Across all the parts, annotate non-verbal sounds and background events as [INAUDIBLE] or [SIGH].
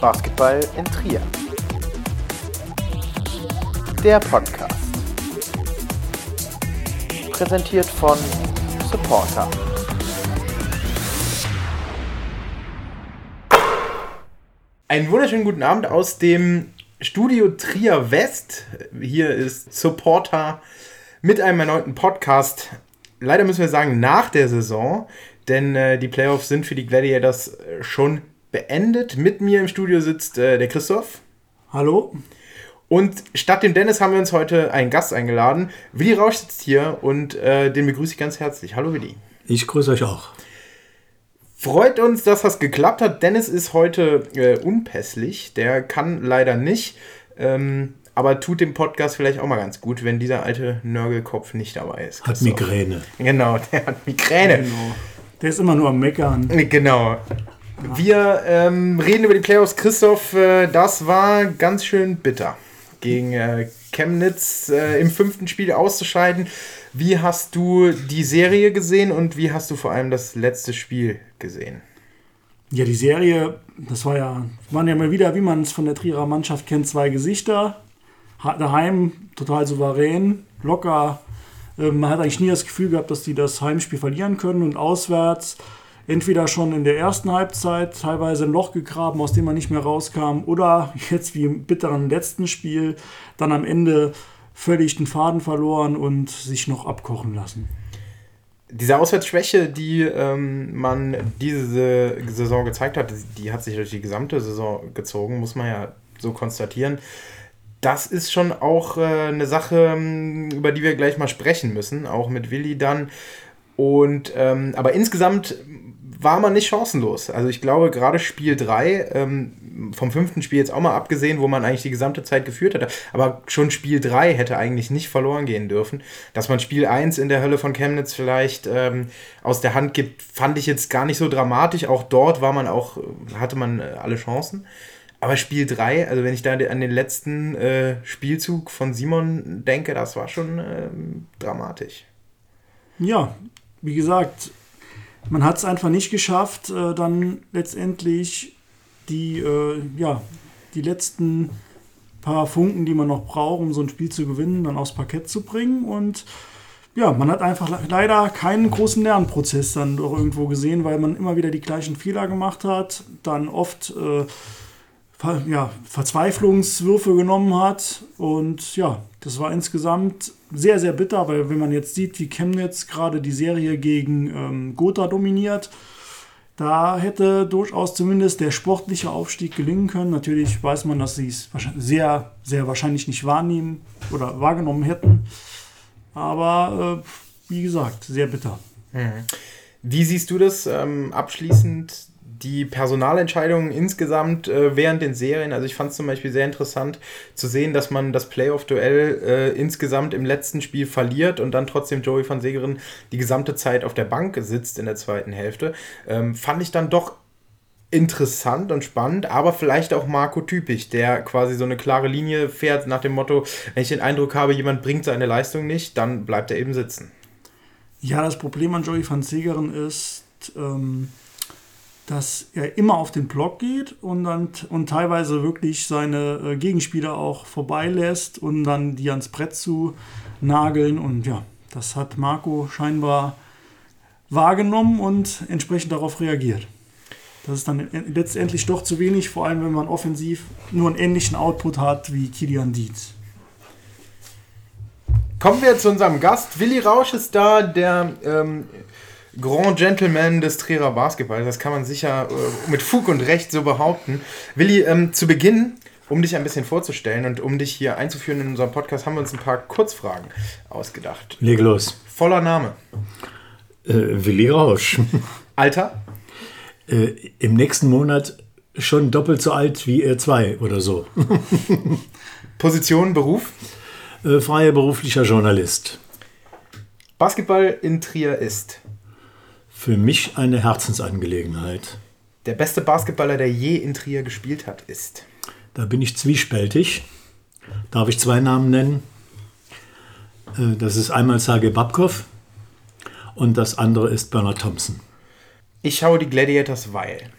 Basketball in Trier. Der Podcast. Präsentiert von Supporter. Einen wunderschönen guten Abend aus dem Studio Trier West. Hier ist Supporter mit einem erneuten Podcast. Leider müssen wir sagen, nach der Saison, denn äh, die Playoffs sind für die Gladiators äh, schon beendet. Mit mir im Studio sitzt äh, der Christoph. Hallo. Und statt dem Dennis haben wir uns heute einen Gast eingeladen. Willi Rausch sitzt hier und äh, den begrüße ich ganz herzlich. Hallo Willi. Ich grüße euch auch. Freut uns, dass das geklappt hat. Dennis ist heute äh, unpässlich. Der kann leider nicht. Ähm, aber tut dem Podcast vielleicht auch mal ganz gut, wenn dieser alte Nörgelkopf nicht dabei ist. Hat Migräne. Genau, [LAUGHS] der hat Migräne. Genau. Der ist immer nur am Meckern. Genau. Wir ähm, reden über die Playoffs. Christoph, äh, das war ganz schön bitter, gegen äh, Chemnitz äh, im fünften Spiel auszuscheiden. Wie hast du die Serie gesehen und wie hast du vor allem das letzte Spiel gesehen? Ja, die Serie, das war ja, waren ja mal wieder, wie man es von der Trierer Mannschaft kennt, zwei Gesichter. Daheim total souverän, locker. Ähm, man hat eigentlich nie das Gefühl gehabt, dass die das Heimspiel verlieren können und auswärts entweder schon in der ersten Halbzeit teilweise ein Loch gegraben, aus dem man nicht mehr rauskam, oder jetzt wie im bitteren letzten Spiel dann am Ende völlig den Faden verloren und sich noch abkochen lassen. Diese Auswärtsschwäche, die ähm, man diese Saison gezeigt hat, die hat sich durch die gesamte Saison gezogen, muss man ja so konstatieren. Das ist schon auch äh, eine Sache, ähm, über die wir gleich mal sprechen müssen, auch mit Willi dann. Und ähm, aber insgesamt war man nicht chancenlos. Also ich glaube, gerade Spiel 3, ähm, vom fünften Spiel jetzt auch mal abgesehen, wo man eigentlich die gesamte Zeit geführt hatte, aber schon Spiel 3 hätte eigentlich nicht verloren gehen dürfen. Dass man Spiel 1 in der Hölle von Chemnitz vielleicht ähm, aus der Hand gibt, fand ich jetzt gar nicht so dramatisch. Auch dort war man auch, hatte man äh, alle Chancen. Aber Spiel 3, also wenn ich da an den letzten äh, Spielzug von Simon denke, das war schon äh, dramatisch. Ja, wie gesagt, man hat es einfach nicht geschafft, äh, dann letztendlich die, äh, ja, die letzten paar Funken, die man noch braucht, um so ein Spiel zu gewinnen, dann aufs Parkett zu bringen. Und ja, man hat einfach leider keinen großen Lernprozess dann doch irgendwo gesehen, weil man immer wieder die gleichen Fehler gemacht hat, dann oft äh, ja, Verzweiflungswürfe genommen hat. Und ja, das war insgesamt sehr, sehr bitter, weil wenn man jetzt sieht, wie Chemnitz gerade die Serie gegen ähm, Gotha dominiert, da hätte durchaus zumindest der sportliche Aufstieg gelingen können. Natürlich weiß man, dass sie es sehr, sehr wahrscheinlich nicht wahrnehmen oder wahrgenommen hätten. Aber äh, wie gesagt, sehr bitter. Mhm. Wie siehst du das ähm, abschließend? Die Personalentscheidungen insgesamt äh, während den Serien, also ich fand es zum Beispiel sehr interessant zu sehen, dass man das Playoff-Duell äh, insgesamt im letzten Spiel verliert und dann trotzdem Joey van Segeren die gesamte Zeit auf der Bank sitzt in der zweiten Hälfte. Ähm, fand ich dann doch interessant und spannend, aber vielleicht auch Marco typisch, der quasi so eine klare Linie fährt nach dem Motto, wenn ich den Eindruck habe, jemand bringt seine Leistung nicht, dann bleibt er eben sitzen. Ja, das Problem an Joey van Segeren ist, ähm, dass er immer auf den Block geht und dann und teilweise wirklich seine äh, Gegenspieler auch vorbeilässt und dann die ans Brett zu nageln. Und ja, das hat Marco scheinbar wahrgenommen und entsprechend darauf reagiert. Das ist dann letztendlich doch zu wenig, vor allem wenn man offensiv nur einen ähnlichen Output hat wie Kilian Dietz. Kommen wir zu unserem Gast. Willi Rausch ist da, der ähm, Grand Gentleman des Trierer Basketballs. Das kann man sicher äh, mit Fug und Recht so behaupten. Willi, ähm, zu Beginn, um dich ein bisschen vorzustellen und um dich hier einzuführen in unserem Podcast, haben wir uns ein paar Kurzfragen ausgedacht. Leg los. Voller Name. Äh, Willi Rausch. Alter? Äh, Im nächsten Monat schon doppelt so alt wie er zwei oder so. [LAUGHS] Position, Beruf? Äh, freier beruflicher Journalist. Basketball in Trier ist? Für mich eine Herzensangelegenheit. Der beste Basketballer, der je in Trier gespielt hat, ist. Da bin ich zwiespältig. Darf ich zwei Namen nennen? Äh, das ist einmal Sage Babkov und das andere ist Bernard Thompson. Ich schaue die Gladiators, weil.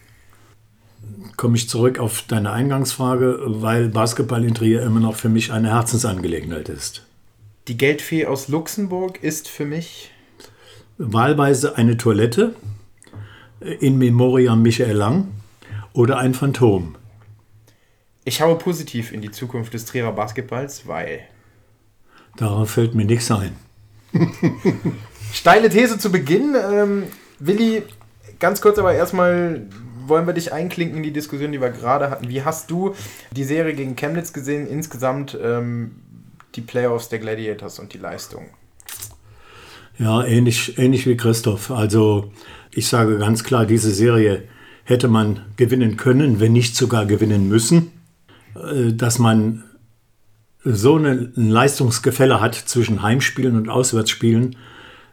komme ich zurück auf deine Eingangsfrage, weil Basketball in Trier immer noch für mich eine Herzensangelegenheit ist. Die Geldfee aus Luxemburg ist für mich Wahlweise eine Toilette in Memoriam Michael Lang oder ein Phantom. Ich schaue positiv in die Zukunft des Trierer Basketballs, weil. Darauf fällt mir nichts ein. [LAUGHS] Steile These zu Beginn. Ähm, Willi, ganz kurz aber erstmal wollen wir dich einklinken in die Diskussion, die wir gerade hatten. Wie hast du die Serie gegen Chemnitz gesehen, insgesamt ähm, die Playoffs der Gladiators und die Leistung? Ja, ähnlich, ähnlich wie Christoph. Also ich sage ganz klar, diese Serie hätte man gewinnen können, wenn nicht sogar gewinnen müssen. Äh, dass man so ein Leistungsgefälle hat zwischen Heimspielen und Auswärtsspielen,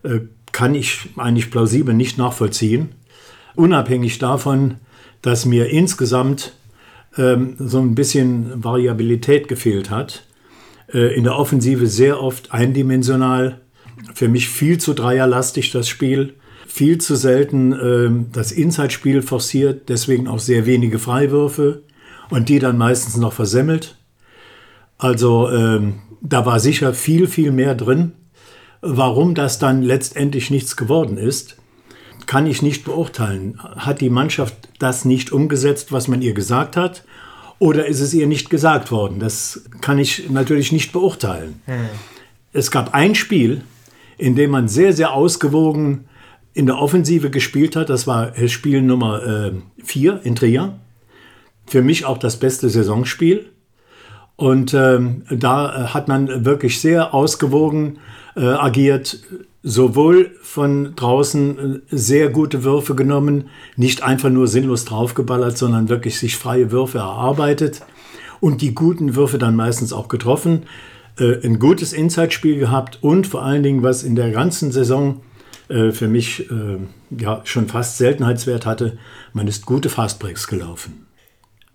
äh, kann ich eigentlich plausibel nicht nachvollziehen. Unabhängig davon, dass mir insgesamt ähm, so ein bisschen Variabilität gefehlt hat. Äh, in der Offensive sehr oft eindimensional. Für mich viel zu dreierlastig das Spiel. Viel zu selten äh, das Inside-Spiel forciert, deswegen auch sehr wenige Freiwürfe und die dann meistens noch versemmelt. Also ähm, da war sicher viel, viel mehr drin. Warum das dann letztendlich nichts geworden ist, kann ich nicht beurteilen. Hat die Mannschaft das nicht umgesetzt, was man ihr gesagt hat? Oder ist es ihr nicht gesagt worden? Das kann ich natürlich nicht beurteilen. Hm. Es gab ein Spiel, in dem man sehr, sehr ausgewogen in der Offensive gespielt hat. Das war Spiel Nummer 4 äh, in Trier für mich auch das beste Saisonspiel. Und ähm, da äh, hat man wirklich sehr ausgewogen äh, agiert, sowohl von draußen äh, sehr gute Würfe genommen, nicht einfach nur sinnlos draufgeballert, sondern wirklich sich freie Würfe erarbeitet und die guten Würfe dann meistens auch getroffen. Äh, ein gutes Inside-Spiel gehabt und vor allen Dingen, was in der ganzen Saison äh, für mich äh, ja schon fast Seltenheitswert hatte, man ist gute Fastbreaks gelaufen.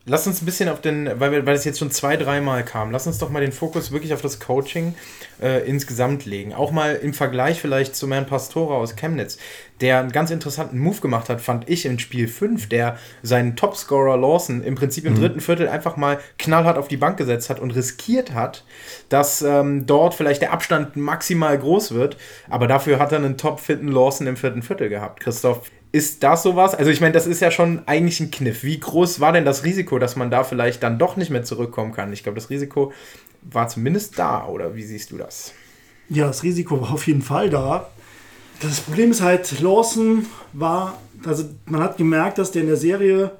Lass uns ein bisschen auf den, weil, wir, weil es jetzt schon zwei, dreimal kam, lass uns doch mal den Fokus wirklich auf das Coaching äh, insgesamt legen. Auch mal im Vergleich vielleicht zu Herrn Pastora aus Chemnitz, der einen ganz interessanten Move gemacht hat, fand ich in Spiel 5, der seinen Topscorer Lawson im Prinzip im mhm. dritten Viertel einfach mal knallhart auf die Bank gesetzt hat und riskiert hat, dass ähm, dort vielleicht der Abstand maximal groß wird, aber dafür hat er einen topfitten Lawson im vierten Viertel gehabt. Christoph, ist das sowas? Also ich meine, das ist ja schon eigentlich ein Kniff. Wie groß war denn das Risiko, dass man da vielleicht dann doch nicht mehr zurückkommen kann? Ich glaube, das Risiko war zumindest da, oder wie siehst du das? Ja, das Risiko war auf jeden Fall da. Das Problem ist halt, Lawson war, also man hat gemerkt, dass der in der Serie,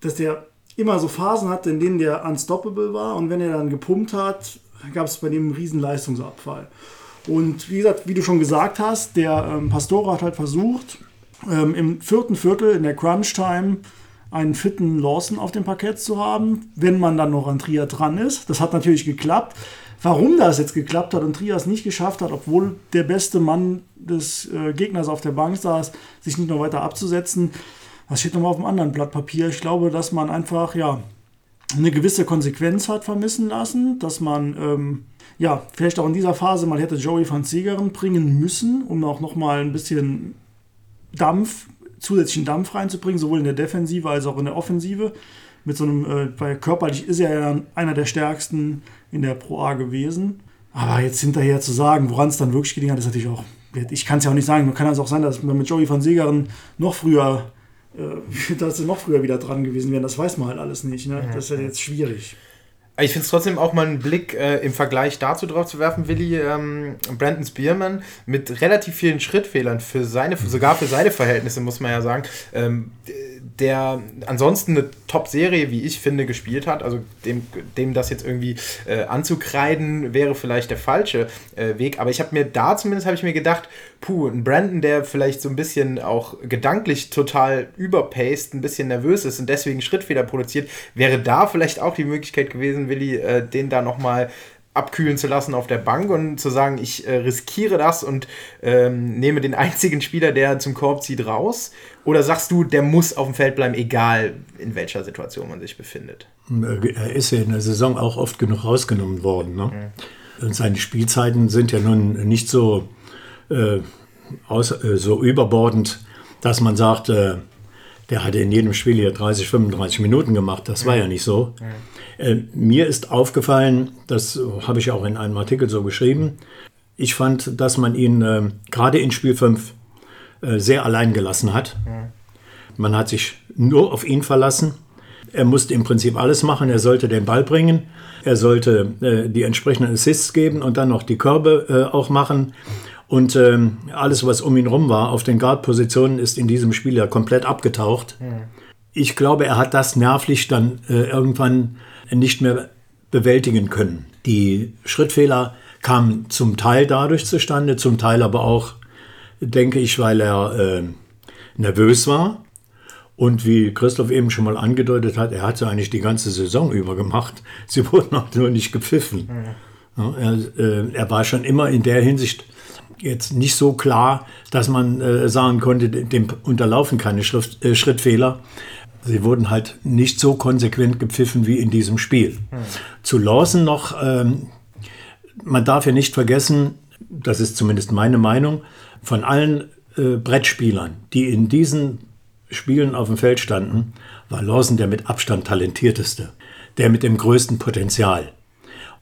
dass der immer so Phasen hatte, in denen der unstoppable war und wenn er dann gepumpt hat, gab es bei dem einen riesen Leistungsabfall. Und wie gesagt, wie du schon gesagt hast, der ähm, Pastor hat halt versucht, ähm, im vierten Viertel in der Crunch-Time einen fitten Lawson auf dem Parkett zu haben, wenn man dann noch an Trier dran ist. Das hat natürlich geklappt. Warum das jetzt geklappt hat und Trias nicht geschafft hat, obwohl der beste Mann des äh, Gegners auf der Bank saß, sich nicht noch weiter abzusetzen, das steht nochmal auf einem anderen Blatt Papier. Ich glaube, dass man einfach, ja, eine gewisse Konsequenz hat vermissen lassen, dass man, ähm, ja, vielleicht auch in dieser Phase mal hätte Joey van Ziegeren bringen müssen, um auch nochmal ein bisschen Dampf, zusätzlichen Dampf reinzubringen, sowohl in der Defensive als auch in der Offensive. Mit so einem, äh, weil körperlich ist er ja einer der stärksten in der Pro A gewesen. Aber jetzt hinterher zu sagen, woran es dann wirklich gelingen hat, ist natürlich auch, ich kann es ja auch nicht sagen. Man kann es auch sein, dass man mit Joey van Segeren noch früher, äh, [LAUGHS] dass sie noch früher wieder dran gewesen wären. Das weiß man halt alles nicht. Ne? Das ist ja jetzt schwierig. Ich finde es trotzdem auch mal einen Blick äh, im Vergleich dazu drauf zu werfen, Willi. Ähm, Brandon Spearman mit relativ vielen Schrittfehlern für seine, sogar für seine Verhältnisse, muss man ja sagen. Ähm, der ansonsten eine Top-Serie, wie ich finde, gespielt hat. Also dem, dem das jetzt irgendwie äh, anzukreiden, wäre vielleicht der falsche äh, Weg. Aber ich habe mir da zumindest habe ich mir gedacht, puh, ein Brandon, der vielleicht so ein bisschen auch gedanklich total überpaced, ein bisschen nervös ist und deswegen Schrittfehler produziert, wäre da vielleicht auch die Möglichkeit gewesen, Willi, äh, den da nochmal abkühlen zu lassen auf der Bank und zu sagen, ich äh, riskiere das und ähm, nehme den [LAUGHS] einzigen Spieler, der zum Korb zieht, raus? Oder sagst du, der muss auf dem Feld bleiben, egal in welcher Situation man sich befindet? Er ist ja in der Saison auch oft genug rausgenommen worden. Ne? Mhm. Und seine Spielzeiten sind ja nun nicht so, äh, aus, äh, so überbordend, dass man sagt, äh, der hatte in jedem Spiel hier 30, 35 Minuten gemacht. Das war ja nicht so. Äh, mir ist aufgefallen, das habe ich auch in einem Artikel so geschrieben, ich fand, dass man ihn äh, gerade in Spiel 5 äh, sehr allein gelassen hat. Man hat sich nur auf ihn verlassen. Er musste im Prinzip alles machen. Er sollte den Ball bringen, er sollte äh, die entsprechenden Assists geben und dann noch die Körbe äh, auch machen. Und ähm, alles, was um ihn rum war, auf den Guard-Positionen, ist in diesem Spiel ja komplett abgetaucht. Ich glaube, er hat das nervlich dann äh, irgendwann nicht mehr bewältigen können. Die Schrittfehler kamen zum Teil dadurch zustande, zum Teil aber auch, denke ich, weil er äh, nervös war. Und wie Christoph eben schon mal angedeutet hat, er hat sie eigentlich die ganze Saison über gemacht. [LAUGHS] Sie wurden auch nur nicht gepfiffen. Ja, er, äh, er war schon immer in der Hinsicht jetzt nicht so klar, dass man äh, sagen konnte, dem unterlaufen keine Schrift, äh, Schrittfehler. Sie wurden halt nicht so konsequent gepfiffen wie in diesem Spiel. Zu Lawson noch, ähm, man darf ja nicht vergessen, das ist zumindest meine Meinung, von allen äh, Brettspielern, die in diesen Spielen auf dem Feld standen, war Lawson der mit Abstand talentierteste, der mit dem größten Potenzial.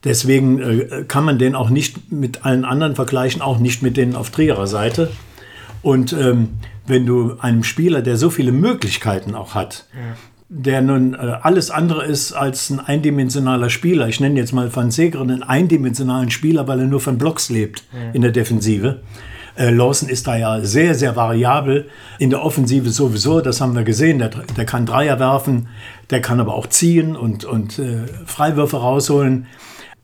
Deswegen äh, kann man den auch nicht mit allen anderen vergleichen, auch nicht mit denen auf Trierer Seite. Und ähm, wenn du einem Spieler, der so viele Möglichkeiten auch hat, der nun äh, alles andere ist als ein eindimensionaler Spieler, ich nenne jetzt mal Van Segeren einen eindimensionalen Spieler, weil er nur von Blocks lebt in der Defensive. Äh, Lawson ist da ja sehr, sehr variabel. In der Offensive sowieso, das haben wir gesehen. Der, der kann Dreier werfen, der kann aber auch ziehen und, und äh, Freiwürfe rausholen.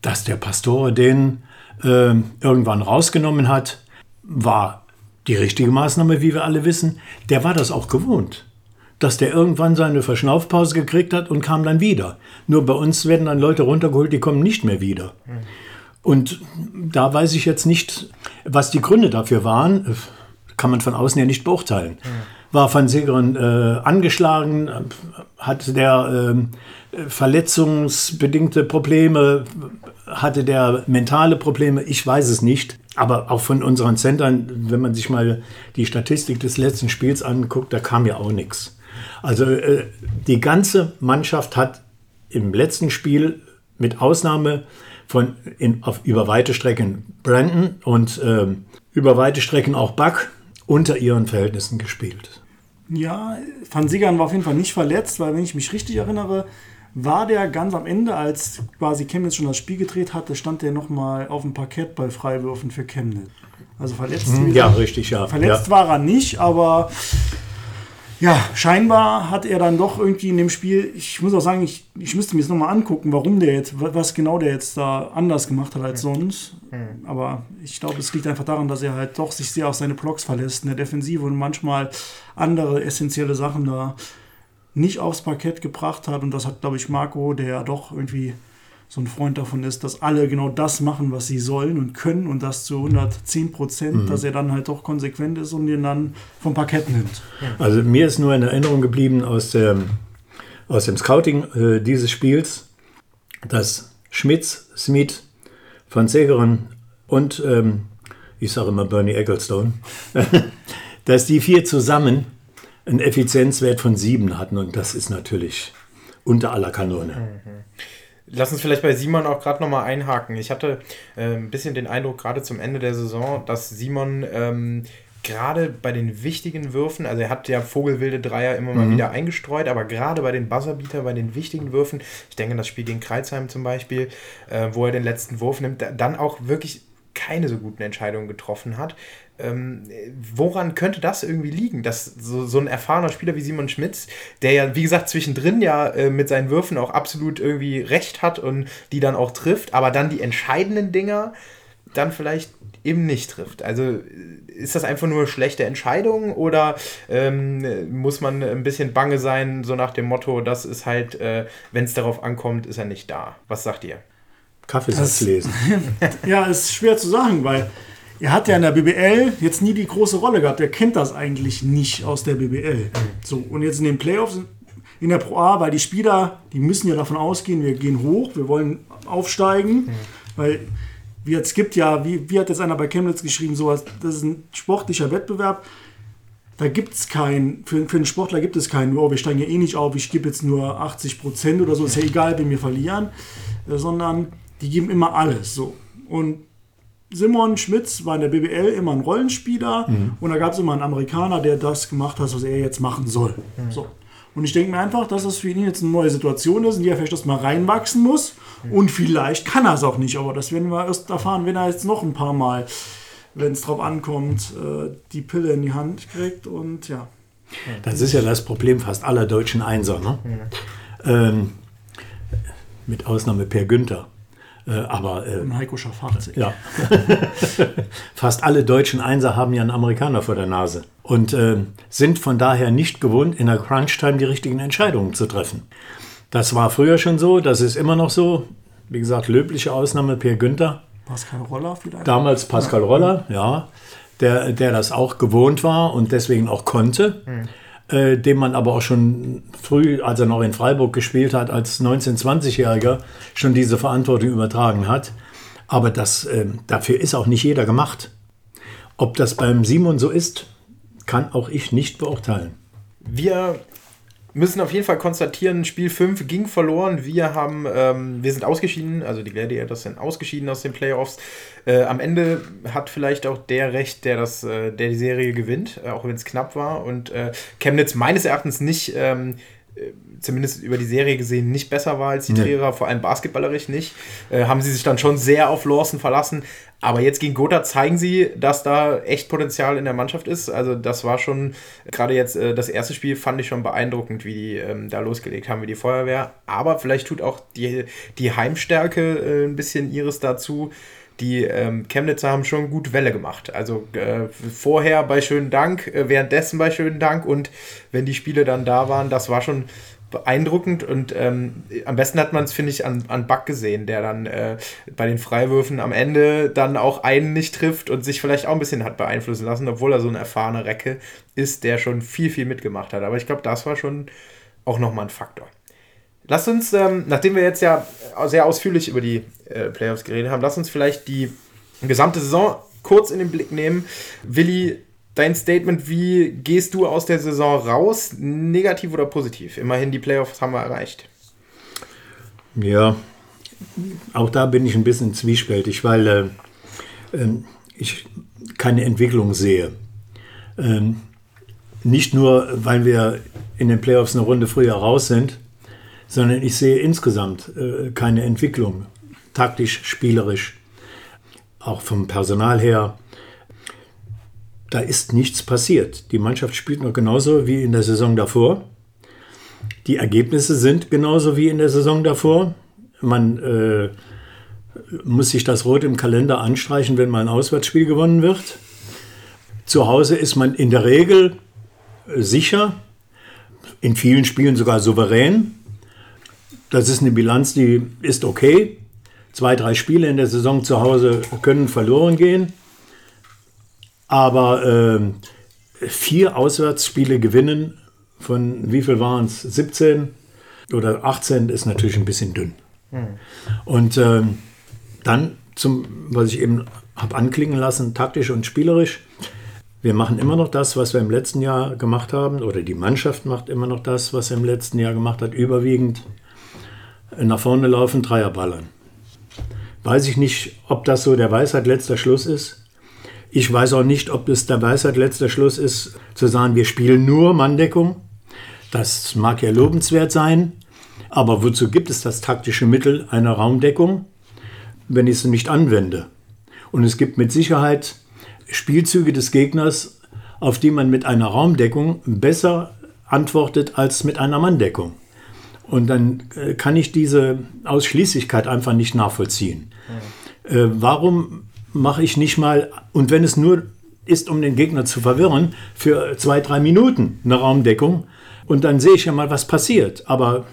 Dass der Pastore den äh, irgendwann rausgenommen hat, war die richtige Maßnahme, wie wir alle wissen. Der war das auch gewohnt. Dass der irgendwann seine Verschnaufpause gekriegt hat und kam dann wieder. Nur bei uns werden dann Leute runtergeholt, die kommen nicht mehr wieder. Und da weiß ich jetzt nicht, was die Gründe dafür waren. Kann man von außen ja nicht beurteilen. War Van Segeren äh, angeschlagen? Hatte der äh, verletzungsbedingte Probleme? Hatte der mentale Probleme? Ich weiß es nicht. Aber auch von unseren Centern, wenn man sich mal die Statistik des letzten Spiels anguckt, da kam ja auch nichts. Also äh, die ganze Mannschaft hat im letzten Spiel mit Ausnahme von in, auf, über weite Strecken Brandon und ähm, über weite Strecken auch Buck unter ihren Verhältnissen gespielt. Ja, Van Sigern war auf jeden Fall nicht verletzt, weil wenn ich mich richtig erinnere, war der ganz am Ende, als quasi Chemnitz schon das Spiel gedreht hatte, stand der nochmal auf dem Parkett bei Freiwürfen für Chemnitz. Also verletzt, Hm, Ja, richtig, ja. verletzt ja. war er nicht, aber ja, scheinbar hat er dann doch irgendwie in dem Spiel, ich muss auch sagen, ich, ich müsste mir jetzt nochmal angucken, warum der jetzt, was genau der jetzt da anders gemacht hat als sonst. Aber ich glaube, es liegt einfach daran, dass er halt doch sich sehr auf seine Blocks verlässt in der Defensive und manchmal andere essentielle Sachen da nicht aufs Parkett gebracht hat. Und das hat, glaube ich, Marco, der ja doch irgendwie so ein Freund davon ist, dass alle genau das machen, was sie sollen und können und das zu 110 Prozent, dass er dann halt doch konsequent ist und den dann vom Parkett nimmt. Also mir ist nur in Erinnerung geblieben aus, der, aus dem Scouting äh, dieses Spiels, dass Schmitz, Smith, Van Segeren und ähm, ich sage immer Bernie Ecclestone, [LAUGHS] dass die vier zusammen einen Effizienzwert von sieben hatten und das ist natürlich unter aller Kanone. Lass uns vielleicht bei Simon auch gerade nochmal einhaken. Ich hatte äh, ein bisschen den Eindruck, gerade zum Ende der Saison, dass Simon ähm, gerade bei den wichtigen Würfen, also er hat ja vogelwilde Dreier immer mal wieder eingestreut, aber gerade bei den Buzzerbeater, bei den wichtigen Würfen, ich denke an das Spiel gegen Kreuzheim zum Beispiel, äh, wo er den letzten Wurf nimmt, da- dann auch wirklich keine so guten Entscheidungen getroffen hat. Ähm, woran könnte das irgendwie liegen, dass so, so ein erfahrener Spieler wie Simon Schmitz, der ja, wie gesagt, zwischendrin ja äh, mit seinen Würfen auch absolut irgendwie recht hat und die dann auch trifft, aber dann die entscheidenden Dinger dann vielleicht eben nicht trifft. Also ist das einfach nur schlechte Entscheidung oder ähm, muss man ein bisschen bange sein, so nach dem Motto, das ist halt, äh, wenn es darauf ankommt, ist er nicht da. Was sagt ihr? Kaffeesatz Das- lesen. [LAUGHS] Ja, ist schwer zu sagen, weil er hat ja in der BBL jetzt nie die große Rolle gehabt. Er kennt das eigentlich nicht aus der BBL. So, und jetzt in den Playoffs in der Pro A, weil die Spieler, die müssen ja davon ausgehen, wir gehen hoch, wir wollen aufsteigen, weil wie es gibt ja, wie, wie hat jetzt einer bei Chemnitz geschrieben, sowas, das ist ein sportlicher Wettbewerb. da gibt es kein, für, für einen Sportler gibt es keinen, oh, wir steigen ja eh nicht auf, ich gebe jetzt nur 80 Prozent oder so, ist ja egal, wenn wir verlieren, sondern die geben immer alles. So. Und Simon Schmitz war in der BBL immer ein Rollenspieler mhm. und da gab es immer einen Amerikaner, der das gemacht hat, was er jetzt machen soll. Mhm. So. Und ich denke mir einfach, dass das für ihn jetzt eine neue Situation ist, in die er vielleicht erstmal reinwachsen muss. Mhm. Und vielleicht kann er es auch nicht, aber das werden wir erst erfahren, wenn er jetzt noch ein paar Mal wenn es drauf ankommt, äh, die Pille in die Hand kriegt und ja. Das ist ja das Problem fast aller deutschen Einser, ne? Ähm, mit Ausnahme Per Günther. Äh, aber äh, und Heiko Schaffhardt. Ja. [LAUGHS] Fast alle deutschen Einser haben ja einen Amerikaner vor der Nase und äh, sind von daher nicht gewohnt, in der Crunch-Time die richtigen Entscheidungen zu treffen. Das war früher schon so, das ist immer noch so. Wie gesagt, löbliche Ausnahme Per Günther. Pascal Roller vielleicht? Damals Pascal Roller, ja, der, der das auch gewohnt war und deswegen auch konnte. Mhm. Äh, dem man aber auch schon früh, als er noch in Freiburg gespielt hat, als 19-, 20-Jähriger schon diese Verantwortung übertragen hat. Aber das, äh, dafür ist auch nicht jeder gemacht. Ob das beim Simon so ist, kann auch ich nicht beurteilen. Wir müssen auf jeden Fall konstatieren, Spiel 5 ging verloren. Wir haben, ähm, wir sind ausgeschieden, also die Gladiators sind ausgeschieden aus den Playoffs. Äh, am Ende hat vielleicht auch der Recht, der das, äh, der die Serie gewinnt, äh, auch wenn es knapp war. Und äh, Chemnitz meines Erachtens nicht, ähm, äh, zumindest über die Serie gesehen, nicht besser war als die nee. Trierer, vor allem basketballerisch nicht. Äh, haben sie sich dann schon sehr auf Lawson verlassen. Aber jetzt gegen Gotha zeigen sie, dass da echt Potenzial in der Mannschaft ist. Also das war schon, gerade jetzt äh, das erste Spiel fand ich schon beeindruckend, wie die ähm, da losgelegt haben, wie die Feuerwehr. Aber vielleicht tut auch die, die Heimstärke äh, ein bisschen ihres dazu. Die ähm, Chemnitzer haben schon gut Welle gemacht. Also äh, vorher bei schönen Dank, äh, währenddessen bei schönen Dank und wenn die Spiele dann da waren, das war schon beeindruckend und ähm, am besten hat man es, finde ich, an, an Buck gesehen, der dann äh, bei den Freiwürfen am Ende dann auch einen nicht trifft und sich vielleicht auch ein bisschen hat beeinflussen lassen, obwohl er so ein erfahrener Recke ist, der schon viel, viel mitgemacht hat. Aber ich glaube, das war schon auch nochmal ein Faktor. Lasst uns, ähm, nachdem wir jetzt ja sehr ausführlich über die äh, Playoffs geredet haben, lasst uns vielleicht die gesamte Saison kurz in den Blick nehmen. Willi, dein Statement, wie gehst du aus der Saison raus? Negativ oder positiv? Immerhin die Playoffs haben wir erreicht. Ja, auch da bin ich ein bisschen zwiespältig, weil äh, äh, ich keine Entwicklung sehe. Ähm, nicht nur, weil wir in den Playoffs eine Runde früher raus sind, sondern ich sehe insgesamt äh, keine Entwicklung, taktisch, spielerisch, auch vom Personal her da ist nichts passiert. Die Mannschaft spielt noch genauso wie in der Saison davor. Die Ergebnisse sind genauso wie in der Saison davor. Man äh, muss sich das Rot im Kalender anstreichen, wenn mal ein Auswärtsspiel gewonnen wird. Zu Hause ist man in der Regel äh, sicher, in vielen Spielen sogar souverän. Das ist eine Bilanz, die ist okay. Zwei, drei Spiele in der Saison zu Hause können verloren gehen. Aber äh, vier Auswärtsspiele gewinnen von wie viel waren es? 17 oder 18 ist natürlich ein bisschen dünn. Mhm. Und äh, dann zum, was ich eben habe anklingen lassen, taktisch und spielerisch. Wir machen immer noch das, was wir im letzten Jahr gemacht haben, oder die Mannschaft macht immer noch das, was sie im letzten Jahr gemacht hat, überwiegend nach vorne laufen, Dreierballern. Weiß ich nicht, ob das so der Weisheit letzter Schluss ist. Ich weiß auch nicht, ob es der Weisheit letzter Schluss ist, zu sagen, wir spielen nur Manndeckung. Das mag ja lobenswert sein, aber wozu gibt es das taktische Mittel einer Raumdeckung, wenn ich es nicht anwende? Und es gibt mit Sicherheit Spielzüge des Gegners, auf die man mit einer Raumdeckung besser antwortet als mit einer Manndeckung. Und dann äh, kann ich diese Ausschließlichkeit einfach nicht nachvollziehen. Ja. Äh, warum mache ich nicht mal, und wenn es nur ist, um den Gegner zu verwirren, für zwei, drei Minuten eine Raumdeckung. Und dann sehe ich ja mal, was passiert. Aber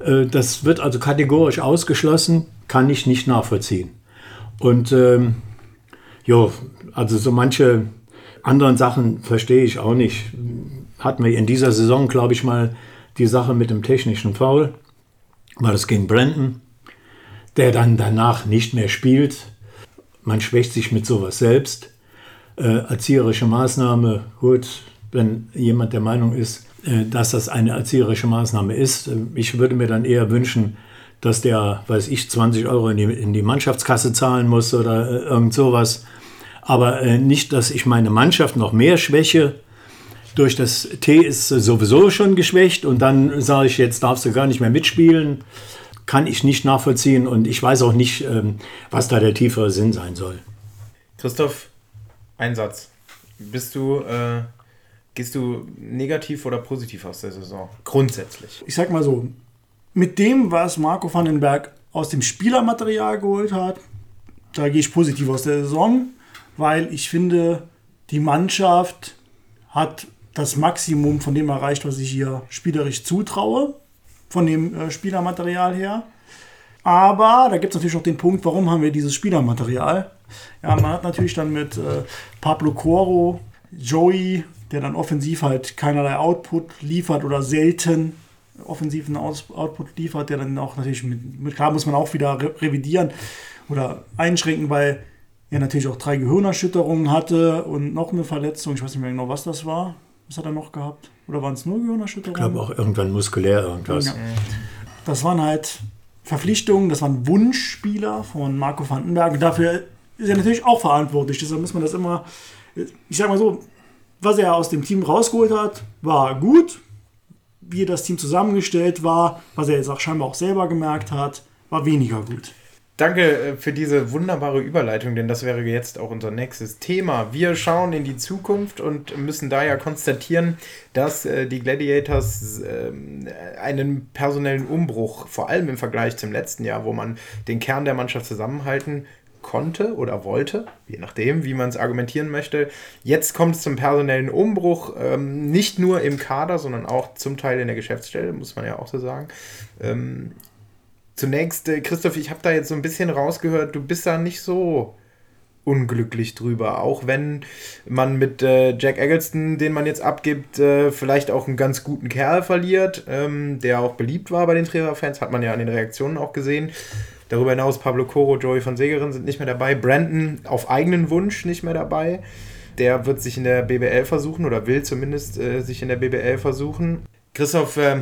äh, das wird also kategorisch ausgeschlossen, kann ich nicht nachvollziehen. Und ähm, ja, also so manche anderen Sachen verstehe ich auch nicht. Hatten wir in dieser Saison, glaube ich, mal die Sache mit dem technischen Foul. War das gegen Brandon, der dann danach nicht mehr spielt man schwächt sich mit sowas selbst. Äh, erzieherische Maßnahme, gut, wenn jemand der Meinung ist, äh, dass das eine erzieherische Maßnahme ist. Ich würde mir dann eher wünschen, dass der, weiß ich, 20 Euro in die, in die Mannschaftskasse zahlen muss oder äh, irgend sowas. Aber äh, nicht, dass ich meine Mannschaft noch mehr schwäche. Durch das T ist sowieso schon geschwächt und dann sage ich, jetzt darfst du gar nicht mehr mitspielen. Kann ich nicht nachvollziehen und ich weiß auch nicht, ähm, was da der tiefere Sinn sein soll. Christoph, ein Satz. Bist du, äh, gehst du negativ oder positiv aus der Saison? Grundsätzlich. Ich sag mal so, mit dem, was Marco Vandenberg aus dem Spielermaterial geholt hat, da gehe ich positiv aus der Saison, weil ich finde, die Mannschaft hat das Maximum von dem erreicht, was ich hier spielerisch zutraue, von dem äh, Spielermaterial her. Aber da gibt es natürlich auch den Punkt, warum haben wir dieses Spielermaterial? Ja, man hat natürlich dann mit äh, Pablo Coro, Joey, der dann offensiv halt keinerlei Output liefert oder selten offensiven Aus Output liefert, der dann auch natürlich mit, mit klar muss man auch wieder re revidieren oder einschränken, weil er natürlich auch drei Gehirnerschütterungen hatte und noch eine Verletzung. Ich weiß nicht mehr genau, was das war. Was hat er noch gehabt? Oder waren es nur Gehirnerschütterungen? Ich glaube auch irgendwann muskulär irgendwas. Ja. Das waren halt Verpflichtungen, das waren Wunschspieler von Marco Vandenberg. Dafür ist er natürlich auch verantwortlich. Deshalb muss man das immer, ich sag mal so, was er aus dem Team rausgeholt hat, war gut wie das Team zusammengestellt war, was er jetzt auch scheinbar auch selber gemerkt hat, war weniger gut. Danke äh, für diese wunderbare Überleitung, denn das wäre jetzt auch unser nächstes Thema. Wir schauen in die Zukunft und müssen da ja konstatieren, dass äh, die Gladiators äh, einen personellen Umbruch, vor allem im Vergleich zum letzten Jahr, wo man den Kern der Mannschaft zusammenhalten konnte oder wollte, je nachdem, wie man es argumentieren möchte. Jetzt kommt es zum personellen Umbruch, ähm, nicht nur im Kader, sondern auch zum Teil in der Geschäftsstelle, muss man ja auch so sagen. Ähm, zunächst, äh, Christoph, ich habe da jetzt so ein bisschen rausgehört, du bist da nicht so unglücklich drüber, auch wenn man mit äh, Jack Eggleston, den man jetzt abgibt, äh, vielleicht auch einen ganz guten Kerl verliert, ähm, der auch beliebt war bei den Trainerfans, hat man ja an den Reaktionen auch gesehen. Darüber hinaus Pablo Coro, Joey von Segerin sind nicht mehr dabei. Brandon auf eigenen Wunsch nicht mehr dabei. Der wird sich in der BBL versuchen oder will zumindest äh, sich in der BBL versuchen. Christoph, äh,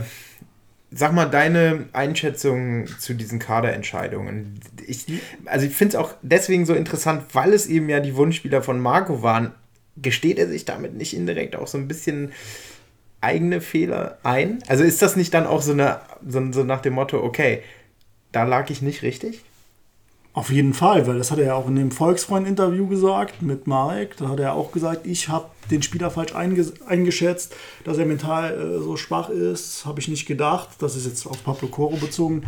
sag mal deine Einschätzung zu diesen Kaderentscheidungen. Ich, also ich finde es auch deswegen so interessant, weil es eben ja die Wunschspieler von Marco waren. Gesteht er sich damit nicht indirekt auch so ein bisschen eigene Fehler ein? Also ist das nicht dann auch so, eine, so, so nach dem Motto, okay, da lag ich nicht richtig? Auf jeden Fall, weil das hat er ja auch in dem Volksfreund-Interview gesagt mit Marek. Da hat er auch gesagt, ich habe den Spieler falsch eingeschätzt, dass er mental äh, so schwach ist. Habe ich nicht gedacht. Das ist jetzt auf Pablo Coro bezogen.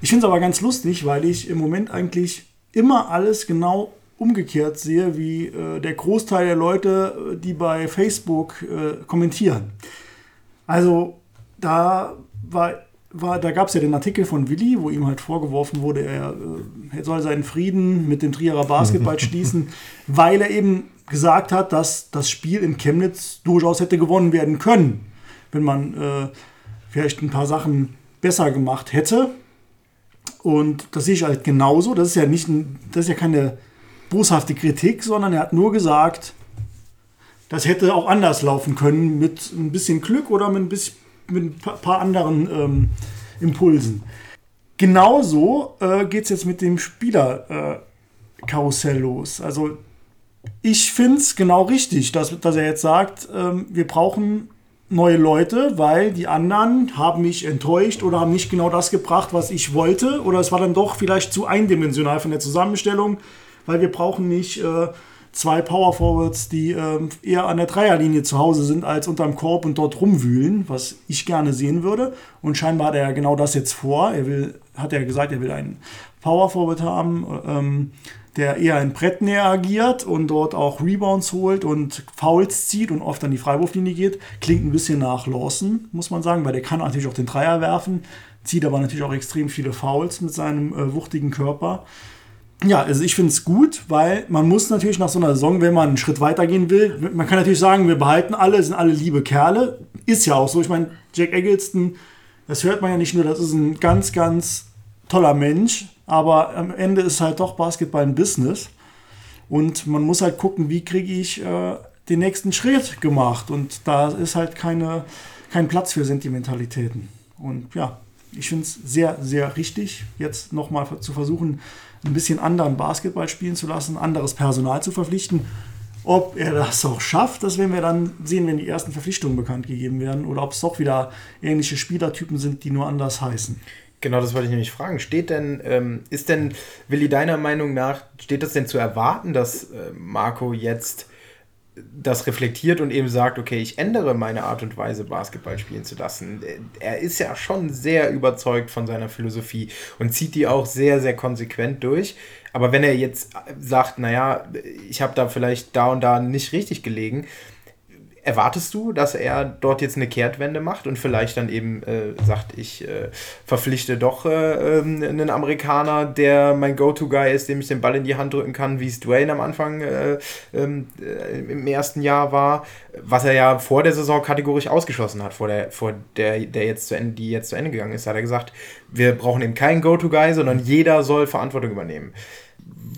Ich finde es aber ganz lustig, weil ich im Moment eigentlich immer alles genau umgekehrt sehe, wie äh, der Großteil der Leute, äh, die bei Facebook äh, kommentieren. Also da war war, da gab es ja den Artikel von Willi, wo ihm halt vorgeworfen wurde, er, äh, er soll seinen Frieden mit dem Trierer Basketball [LAUGHS] schließen, weil er eben gesagt hat, dass das Spiel in Chemnitz durchaus hätte gewonnen werden können, wenn man äh, vielleicht ein paar Sachen besser gemacht hätte. Und das sehe ich halt genauso. Das ist ja nicht, ein, das ist ja keine boshafte Kritik, sondern er hat nur gesagt, das hätte auch anders laufen können mit ein bisschen Glück oder mit ein bisschen mit ein paar anderen ähm, Impulsen. Genauso äh, geht es jetzt mit dem Spielerkarussell äh, los. Also ich finde es genau richtig, dass, dass er jetzt sagt, ähm, wir brauchen neue Leute, weil die anderen haben mich enttäuscht oder haben nicht genau das gebracht, was ich wollte. Oder es war dann doch vielleicht zu eindimensional von der Zusammenstellung, weil wir brauchen nicht äh, zwei Power Forwards, die ähm, eher an der Dreierlinie zu Hause sind, als unterm Korb und dort rumwühlen, was ich gerne sehen würde. Und scheinbar hat er ja genau das jetzt vor. Er will, hat er gesagt, er will einen Power Forward haben, ähm, der eher in Brettnähe agiert und dort auch Rebounds holt und Fouls zieht und oft an die Freiwurflinie geht. Klingt ein bisschen nach Lawson, muss man sagen, weil der kann natürlich auch den Dreier werfen, zieht aber natürlich auch extrem viele Fouls mit seinem äh, wuchtigen Körper. Ja, also ich finde es gut, weil man muss natürlich nach so einer Saison, wenn man einen Schritt weitergehen will, man kann natürlich sagen, wir behalten alle, sind alle liebe Kerle. Ist ja auch so. Ich meine, Jack Eggleston, das hört man ja nicht nur, das ist ein ganz, ganz toller Mensch, aber am Ende ist halt doch Basketball ein Business. Und man muss halt gucken, wie kriege ich äh, den nächsten Schritt gemacht und da ist halt keine, kein Platz für Sentimentalitäten. Und ja, ich finde es sehr, sehr richtig, jetzt nochmal zu versuchen, ein bisschen anderen Basketball spielen zu lassen, anderes Personal zu verpflichten. Ob er das auch schafft, das werden wir dann sehen, wenn die ersten Verpflichtungen bekannt gegeben werden oder ob es doch wieder ähnliche Spielertypen sind, die nur anders heißen. Genau, das wollte ich nämlich fragen. Steht denn, ähm, ist denn, Willi, deiner Meinung nach, steht das denn zu erwarten, dass äh, Marco jetzt das reflektiert und eben sagt, okay, ich ändere meine Art und Weise, Basketball spielen zu lassen. Er ist ja schon sehr überzeugt von seiner Philosophie und zieht die auch sehr, sehr konsequent durch. Aber wenn er jetzt sagt, naja, ich habe da vielleicht da und da nicht richtig gelegen, erwartest du, dass er dort jetzt eine Kehrtwende macht und vielleicht dann eben äh, sagt, ich äh, verpflichte doch äh, ähm, einen Amerikaner, der mein Go-To-Guy ist, dem ich den Ball in die Hand drücken kann, wie es Dwayne am Anfang äh, ähm, äh, im ersten Jahr war, was er ja vor der Saison kategorisch ausgeschlossen hat, vor der, vor der, der jetzt zu Ende, die jetzt zu Ende gegangen ist, hat er gesagt, wir brauchen eben keinen Go-To-Guy, sondern jeder soll Verantwortung übernehmen.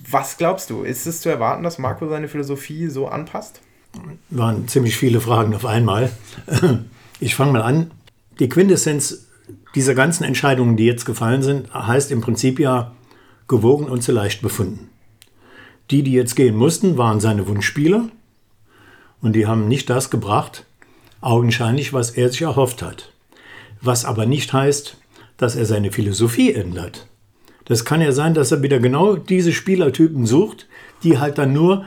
Was glaubst du? Ist es zu erwarten, dass Marco seine Philosophie so anpasst? Waren ziemlich viele Fragen auf einmal. Ich fange mal an. Die Quintessenz dieser ganzen Entscheidungen, die jetzt gefallen sind, heißt im Prinzip ja gewogen und zu leicht befunden. Die, die jetzt gehen mussten, waren seine Wunschspieler und die haben nicht das gebracht, augenscheinlich, was er sich erhofft hat. Was aber nicht heißt, dass er seine Philosophie ändert. Das kann ja sein, dass er wieder genau diese Spielertypen sucht, die halt dann nur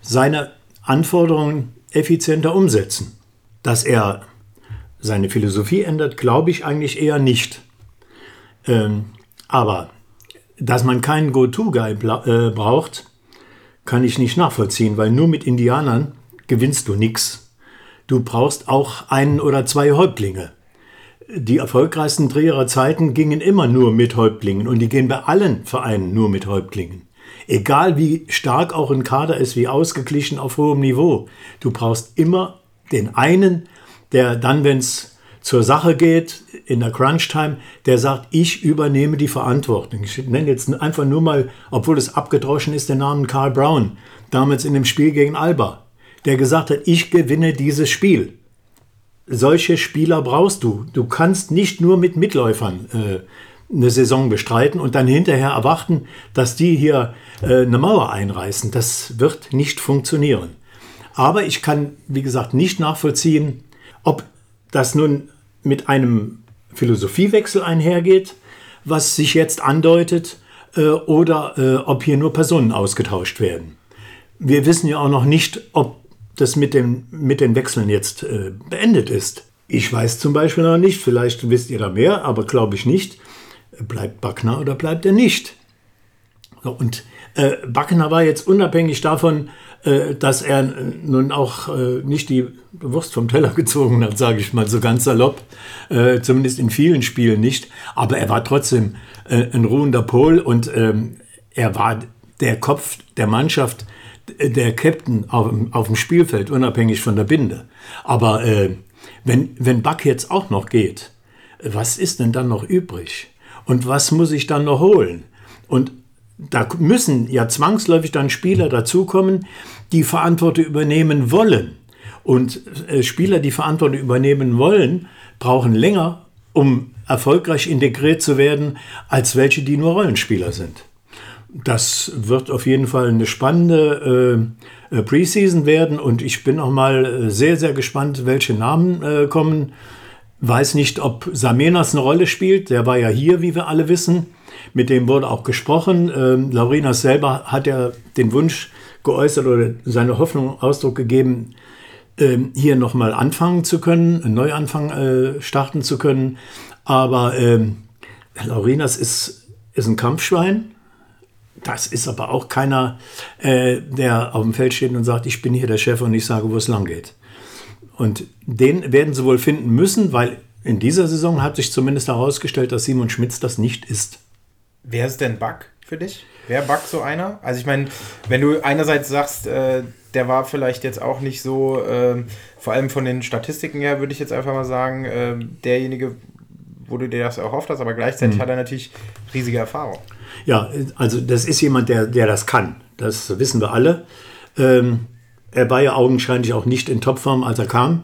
seine Anforderungen effizienter umsetzen. Dass er seine Philosophie ändert, glaube ich eigentlich eher nicht. Ähm, aber dass man keinen Go-To-Guy äh, braucht, kann ich nicht nachvollziehen, weil nur mit Indianern gewinnst du nichts. Du brauchst auch einen oder zwei Häuptlinge. Die erfolgreichsten Trierer Zeiten gingen immer nur mit Häuptlingen und die gehen bei allen Vereinen nur mit Häuptlingen. Egal wie stark auch ein Kader ist, wie ausgeglichen auf hohem Niveau, du brauchst immer den einen, der dann, wenn es zur Sache geht, in der Crunch-Time, der sagt, ich übernehme die Verantwortung. Ich nenne jetzt einfach nur mal, obwohl es abgedroschen ist, den Namen Karl Brown, damals in dem Spiel gegen Alba, der gesagt hat, ich gewinne dieses Spiel. Solche Spieler brauchst du. Du kannst nicht nur mit Mitläufern äh, eine Saison bestreiten und dann hinterher erwarten, dass die hier äh, eine Mauer einreißen. Das wird nicht funktionieren. Aber ich kann, wie gesagt, nicht nachvollziehen, ob das nun mit einem Philosophiewechsel einhergeht, was sich jetzt andeutet, äh, oder äh, ob hier nur Personen ausgetauscht werden. Wir wissen ja auch noch nicht, ob das mit, dem, mit den Wechseln jetzt äh, beendet ist. Ich weiß zum Beispiel noch nicht, vielleicht wisst ihr da mehr, aber glaube ich nicht, bleibt Backner oder bleibt er nicht? Und äh, Backner war jetzt unabhängig davon, äh, dass er nun auch äh, nicht die Wurst vom Teller gezogen hat, sage ich mal so ganz salopp, äh, zumindest in vielen Spielen nicht, aber er war trotzdem äh, ein ruhender Pol und ähm, er war der Kopf der Mannschaft, der Captain auf, auf dem Spielfeld, unabhängig von der Binde. Aber äh, wenn, wenn Buck jetzt auch noch geht, was ist denn dann noch übrig? Und was muss ich dann noch holen? Und da müssen ja zwangsläufig dann Spieler dazukommen, die Verantwortung übernehmen wollen. Und äh, Spieler, die Verantwortung übernehmen wollen, brauchen länger, um erfolgreich integriert zu werden, als welche, die nur Rollenspieler sind. Das wird auf jeden Fall eine spannende äh, äh Preseason werden und ich bin auch mal äh, sehr, sehr gespannt, welche Namen äh, kommen. Weiß nicht, ob Samenas eine Rolle spielt. Der war ja hier, wie wir alle wissen. Mit dem wurde auch gesprochen. Ähm, Laurinas selber hat ja den Wunsch geäußert oder seine Hoffnung Ausdruck gegeben, ähm, hier nochmal anfangen zu können, einen Neuanfang äh, starten zu können. Aber ähm, Laurinas ist, ist ein Kampfschwein. Das ist aber auch keiner, äh, der auf dem Feld steht und sagt, ich bin hier der Chef und ich sage, wo es lang geht. Und den werden sie wohl finden müssen, weil in dieser Saison hat sich zumindest herausgestellt, dass Simon Schmitz das nicht ist. Wer ist denn Buck für dich? Wer Buck so einer? Also ich meine, wenn du einerseits sagst, äh, der war vielleicht jetzt auch nicht so, äh, vor allem von den Statistiken her, würde ich jetzt einfach mal sagen, äh, derjenige, wo du dir das erhofft hast, aber gleichzeitig mhm. hat er natürlich riesige Erfahrung. Ja, also das ist jemand, der, der das kann. Das wissen wir alle. Ähm, er war ja augenscheinlich auch nicht in Topform, als er kam.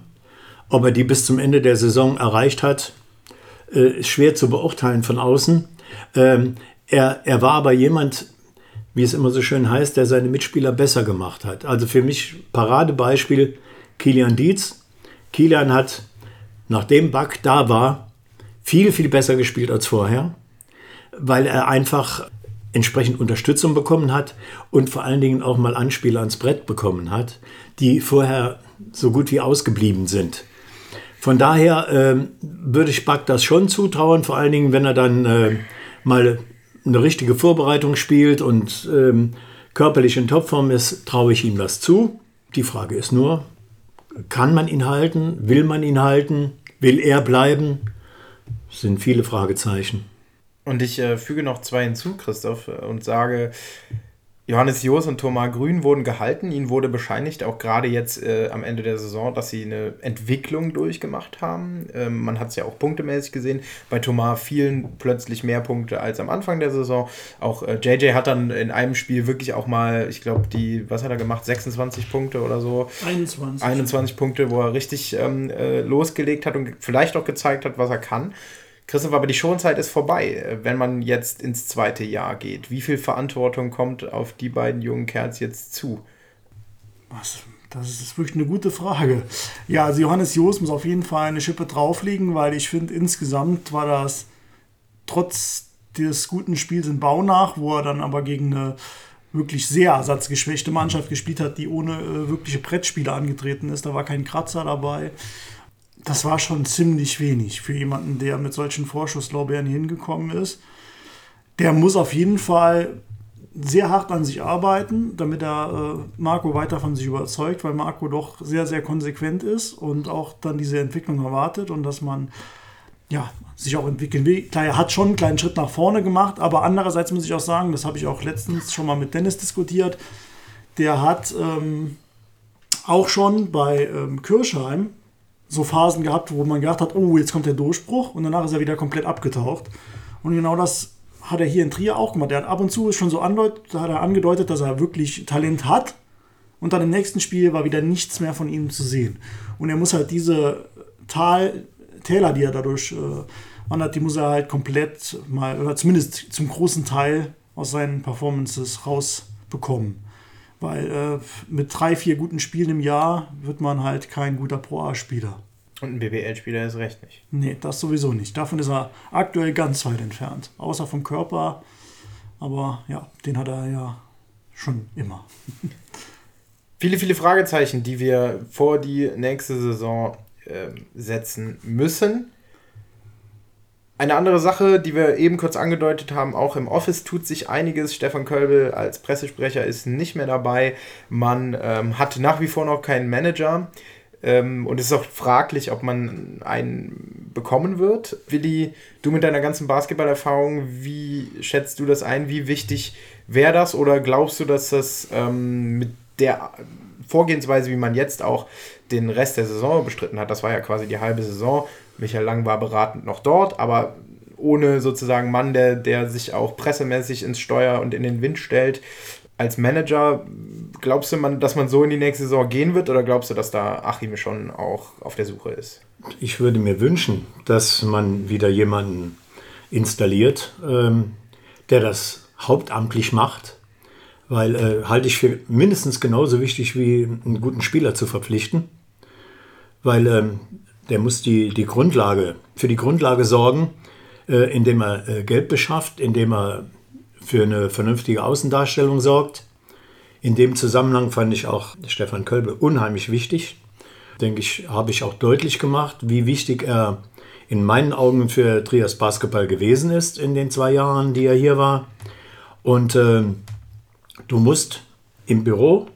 Ob er die bis zum Ende der Saison erreicht hat, äh, ist schwer zu beurteilen von außen. Ähm, er, er war aber jemand, wie es immer so schön heißt, der seine Mitspieler besser gemacht hat. Also für mich Paradebeispiel Kilian Dietz. Kilian hat, nachdem Buck da war, viel, viel besser gespielt als vorher, weil er einfach entsprechend Unterstützung bekommen hat und vor allen Dingen auch mal Anspieler ans Brett bekommen hat, die vorher so gut wie ausgeblieben sind. Von daher äh, würde ich Buck das schon zutrauen, vor allen Dingen, wenn er dann äh, mal eine richtige Vorbereitung spielt und ähm, körperlich in Topform ist, traue ich ihm das zu. Die Frage ist nur, kann man ihn halten? Will man ihn halten? Will er bleiben? Das sind viele Fragezeichen. Und ich äh, füge noch zwei hinzu, Christoph, und sage, Johannes Joos und Thomas Grün wurden gehalten. Ihnen wurde bescheinigt, auch gerade jetzt äh, am Ende der Saison, dass sie eine Entwicklung durchgemacht haben. Ähm, man hat es ja auch punktemäßig gesehen. Bei Thomas fielen plötzlich mehr Punkte als am Anfang der Saison. Auch äh, JJ hat dann in einem Spiel wirklich auch mal, ich glaube, die, was hat er gemacht? 26 Punkte oder so. 21. 21 Punkte, wo er richtig ähm, äh, losgelegt hat und vielleicht auch gezeigt hat, was er kann. Christoph, aber die Schonzeit ist vorbei, äh, wenn man jetzt ins zweite Jahr geht. Wie viel Verantwortung kommt auf die beiden jungen Kerls jetzt zu? Was? Das ist wirklich eine gute Frage. Ja, also Johannes Joos muss auf jeden Fall eine Schippe drauflegen, weil ich finde, insgesamt war das trotz des guten Spiels in Baunach, wo er dann aber gegen eine wirklich sehr ersatzgeschwächte Mannschaft gespielt hat, die ohne äh, wirkliche Brettspiele angetreten ist. Da war kein Kratzer dabei das war schon ziemlich wenig für jemanden, der mit solchen Vorschusslorbeeren hingekommen ist. Der muss auf jeden Fall sehr hart an sich arbeiten, damit er äh, Marco weiter von sich überzeugt, weil Marco doch sehr, sehr konsequent ist und auch dann diese Entwicklung erwartet und dass man ja, sich auch entwickeln will. Klar, er hat schon einen kleinen Schritt nach vorne gemacht, aber andererseits muss ich auch sagen, das habe ich auch letztens schon mal mit Dennis diskutiert, der hat ähm, auch schon bei ähm, Kirschheim so Phasen gehabt, wo man gedacht hat, oh, jetzt kommt der Durchbruch und danach ist er wieder komplett abgetaucht. Und genau das hat er hier in Trier auch gemacht. Er hat ab und zu schon so andeutet, hat er angedeutet, dass er wirklich Talent hat. Und dann im nächsten Spiel war wieder nichts mehr von ihm zu sehen. Und er muss halt diese Tal, Täler, die er dadurch äh, wandert, die muss er halt komplett mal, oder zumindest zum großen Teil aus seinen Performances rausbekommen. Weil äh, mit drei, vier guten Spielen im Jahr wird man halt kein guter Pro A-Spieler. Und ein BBL-Spieler ist recht nicht. Nee, das sowieso nicht. Davon ist er aktuell ganz weit entfernt. Außer vom Körper. Aber ja, den hat er ja schon immer. [LAUGHS] viele, viele Fragezeichen, die wir vor die nächste Saison äh, setzen müssen. Eine andere Sache, die wir eben kurz angedeutet haben, auch im Office tut sich einiges. Stefan Kölbel als Pressesprecher ist nicht mehr dabei. Man ähm, hat nach wie vor noch keinen Manager. Ähm, und es ist auch fraglich, ob man einen bekommen wird. Willi, du mit deiner ganzen Basketballerfahrung, wie schätzt du das ein? Wie wichtig wäre das? Oder glaubst du, dass das ähm, mit der Vorgehensweise, wie man jetzt auch den Rest der Saison bestritten hat, das war ja quasi die halbe Saison, Michael Lang war beratend noch dort, aber ohne sozusagen Mann, der, der sich auch pressemäßig ins Steuer und in den Wind stellt. Als Manager, glaubst du, man, dass man so in die nächste Saison gehen wird oder glaubst du, dass da Achim schon auch auf der Suche ist? Ich würde mir wünschen, dass man wieder jemanden installiert, ähm, der das hauptamtlich macht, weil äh, halte ich für mindestens genauso wichtig wie einen guten Spieler zu verpflichten, weil ähm, der muss die, die Grundlage, für die Grundlage sorgen, äh, indem er äh, Geld beschafft, indem er für eine vernünftige Außendarstellung sorgt. In dem Zusammenhang fand ich auch Stefan Kölbe unheimlich wichtig. Denke ich, habe ich auch deutlich gemacht, wie wichtig er in meinen Augen für Trias Basketball gewesen ist in den zwei Jahren, die er hier war. Und äh, du musst im Büro,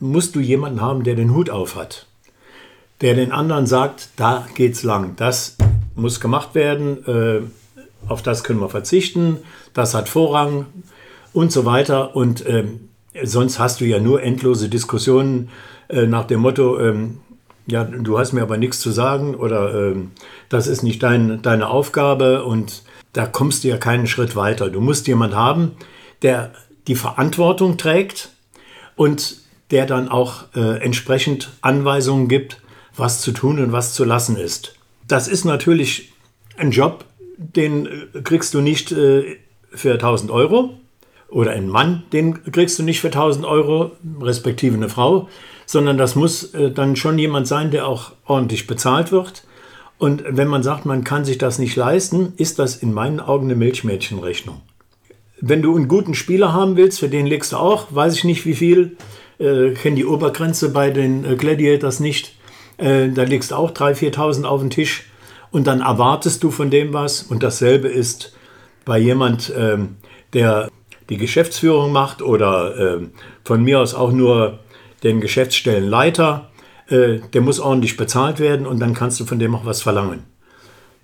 musst du jemanden haben, der den Hut auf hat der den anderen sagt, da geht's lang, das muss gemacht werden, äh, auf das können wir verzichten, das hat Vorrang und so weiter. Und ähm, sonst hast du ja nur endlose Diskussionen äh, nach dem Motto, ähm, ja, du hast mir aber nichts zu sagen oder ähm, das ist nicht dein, deine Aufgabe und da kommst du ja keinen Schritt weiter. Du musst jemanden haben, der die Verantwortung trägt und der dann auch äh, entsprechend Anweisungen gibt, was zu tun und was zu lassen ist. Das ist natürlich ein Job, den äh, kriegst du nicht äh, für 1000 Euro oder ein Mann, den kriegst du nicht für 1000 Euro, respektive eine Frau, sondern das muss äh, dann schon jemand sein, der auch ordentlich bezahlt wird. Und wenn man sagt, man kann sich das nicht leisten, ist das in meinen Augen eine Milchmädchenrechnung. Wenn du einen guten Spieler haben willst, für den legst du auch, weiß ich nicht wie viel, äh, kenne die Obergrenze bei den Gladiators nicht, äh, da legst du auch 3.000, 4.000 auf den Tisch und dann erwartest du von dem was. Und dasselbe ist bei jemand, ähm, der die Geschäftsführung macht oder ähm, von mir aus auch nur den Geschäftsstellenleiter, äh, der muss ordentlich bezahlt werden und dann kannst du von dem auch was verlangen.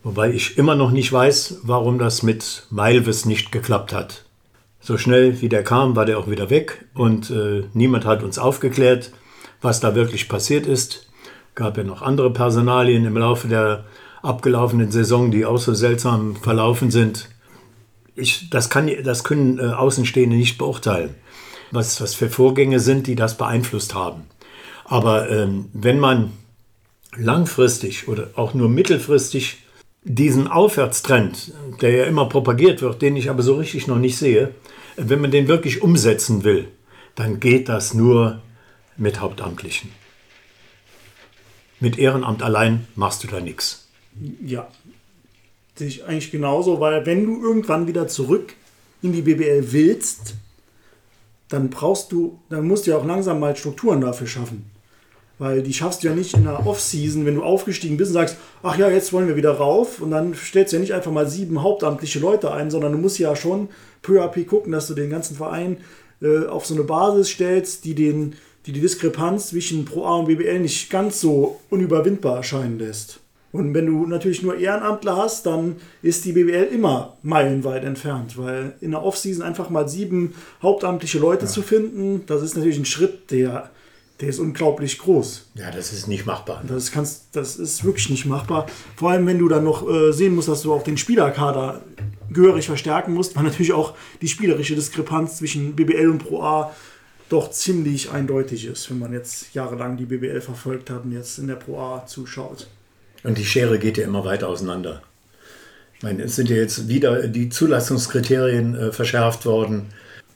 Wobei ich immer noch nicht weiß, warum das mit Mailvis nicht geklappt hat. So schnell wie der kam, war der auch wieder weg und äh, niemand hat uns aufgeklärt, was da wirklich passiert ist. Gab ja noch andere Personalien im Laufe der abgelaufenen Saison, die auch so seltsam verlaufen sind. Ich, das, kann, das können äh, Außenstehende nicht beurteilen, was das für Vorgänge sind, die das beeinflusst haben. Aber ähm, wenn man langfristig oder auch nur mittelfristig diesen Aufwärtstrend, der ja immer propagiert wird, den ich aber so richtig noch nicht sehe, wenn man den wirklich umsetzen will, dann geht das nur mit Hauptamtlichen. Mit Ehrenamt allein machst du da nichts. Ja, sehe ich eigentlich genauso, weil wenn du irgendwann wieder zurück in die BBL willst, dann brauchst du, dann musst du ja auch langsam mal Strukturen dafür schaffen. Weil die schaffst du ja nicht in der Off-Season, wenn du aufgestiegen bist und sagst, ach ja, jetzt wollen wir wieder rauf. Und dann stellst du ja nicht einfach mal sieben hauptamtliche Leute ein, sondern du musst ja schon peu à peu gucken, dass du den ganzen Verein äh, auf so eine Basis stellst, die, den, die die Diskrepanz zwischen Pro A und BBL nicht ganz so unüberwindbar erscheinen lässt. Und wenn du natürlich nur Ehrenamtler hast, dann ist die BBL immer meilenweit entfernt, weil in der Offseason einfach mal sieben hauptamtliche Leute ja. zu finden, das ist natürlich ein Schritt, der der ist unglaublich groß. Ja, das ist nicht machbar. Das, kannst, das ist wirklich nicht machbar. Vor allem, wenn du dann noch äh, sehen musst, dass du auch den Spielerkader gehörig verstärken musst, weil natürlich auch die spielerische Diskrepanz zwischen BBL und Pro A doch ziemlich eindeutig ist, wenn man jetzt jahrelang die BBL verfolgt hat und jetzt in der Pro A zuschaut. Und die Schere geht ja immer weiter auseinander. Ich meine, es sind ja jetzt wieder die Zulassungskriterien äh, verschärft worden.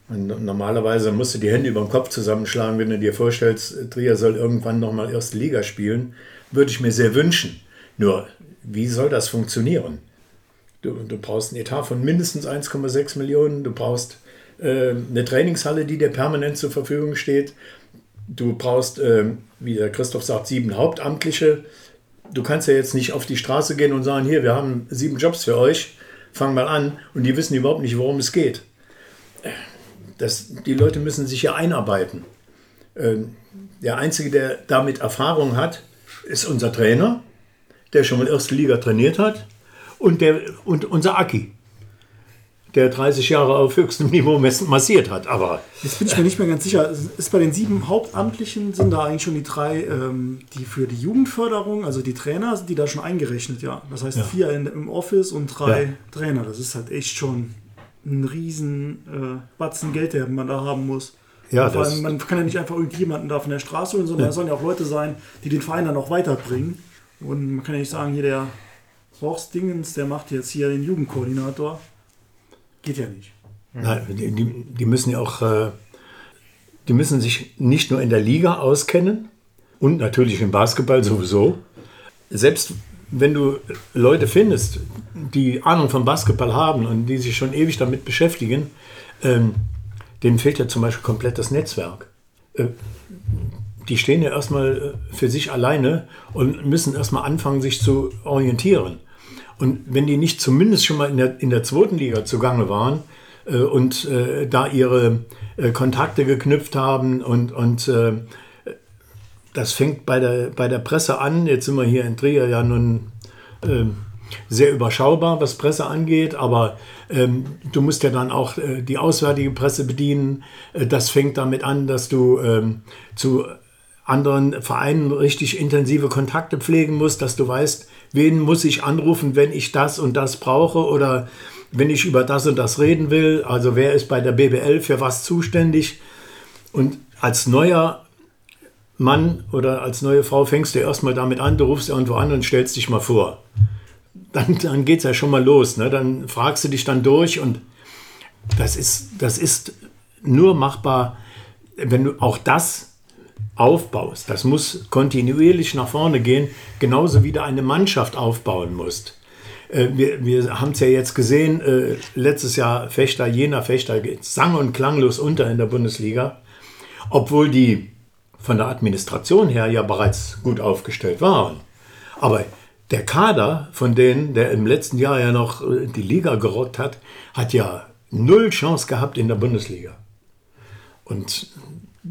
Und normalerweise musst du die Hände über den Kopf zusammenschlagen, wenn du dir vorstellst, Trier soll irgendwann nochmal erste Liga spielen. Würde ich mir sehr wünschen. Nur, wie soll das funktionieren? Du, du brauchst einen Etat von mindestens 1,6 Millionen. Du brauchst äh, eine Trainingshalle, die dir permanent zur Verfügung steht. Du brauchst, äh, wie der Christoph sagt, sieben Hauptamtliche. Du kannst ja jetzt nicht auf die Straße gehen und sagen, hier, wir haben sieben Jobs für euch, fang mal an. Und die wissen überhaupt nicht, worum es geht das, die Leute müssen sich ja einarbeiten. Ähm, der Einzige, der damit Erfahrung hat, ist unser Trainer, der schon mal erste Liga trainiert hat, und, der, und unser Aki, der 30 Jahre auf höchstem Niveau massiert hat. Aber Jetzt bin ich mir nicht mehr ganz sicher. Ist bei den sieben Hauptamtlichen, sind da eigentlich schon die drei, ähm, die für die Jugendförderung, also die Trainer, sind die da schon eingerechnet, ja. Das heißt ja. vier in, im Office und drei ja. Trainer. Das ist halt echt schon ein riesen äh, Batzen Geld, der man da haben muss. Ja, Vor allem, man kann ja nicht einfach irgendjemanden da von der Straße holen, sondern ja. es sollen ja auch Leute sein, die den Verein dann auch weiterbringen. Und man kann ja nicht sagen, hier der Horst Dingens, der macht jetzt hier den Jugendkoordinator. Geht ja nicht. Nein, die, die müssen ja auch, äh, die müssen sich nicht nur in der Liga auskennen und natürlich im Basketball sowieso. Selbst wenn du Leute findest, die Ahnung vom Basketball haben und die sich schon ewig damit beschäftigen, ähm, denen fehlt ja zum Beispiel komplett das Netzwerk. Äh, die stehen ja erstmal äh, für sich alleine und müssen erstmal anfangen, sich zu orientieren. Und wenn die nicht zumindest schon mal in der, in der zweiten Liga zugange waren äh, und äh, da ihre äh, Kontakte geknüpft haben und, und äh, das fängt bei der, bei der Presse an. Jetzt sind wir hier in Trier ja nun äh, sehr überschaubar, was Presse angeht, aber ähm, du musst ja dann auch äh, die auswärtige Presse bedienen. Äh, das fängt damit an, dass du ähm, zu anderen Vereinen richtig intensive Kontakte pflegen musst, dass du weißt, wen muss ich anrufen, wenn ich das und das brauche oder wenn ich über das und das reden will. Also wer ist bei der BBL für was zuständig. Und als neuer Mann oder als neue Frau fängst du erstmal damit an, du rufst irgendwo an und stellst dich mal vor. Dann, dann geht es ja schon mal los. Ne? Dann fragst du dich dann durch und das ist, das ist nur machbar, wenn du auch das aufbaust. Das muss kontinuierlich nach vorne gehen, genauso wie du eine Mannschaft aufbauen musst. Äh, wir, wir haben es ja jetzt gesehen, äh, letztes Jahr Fechter, jener Fechter geht sang- und klanglos unter in der Bundesliga, obwohl die von der Administration her ja bereits gut aufgestellt waren. Aber der Kader von denen, der im letzten Jahr ja noch äh, die Liga gerockt hat, hat ja null Chance gehabt in der Bundesliga. Und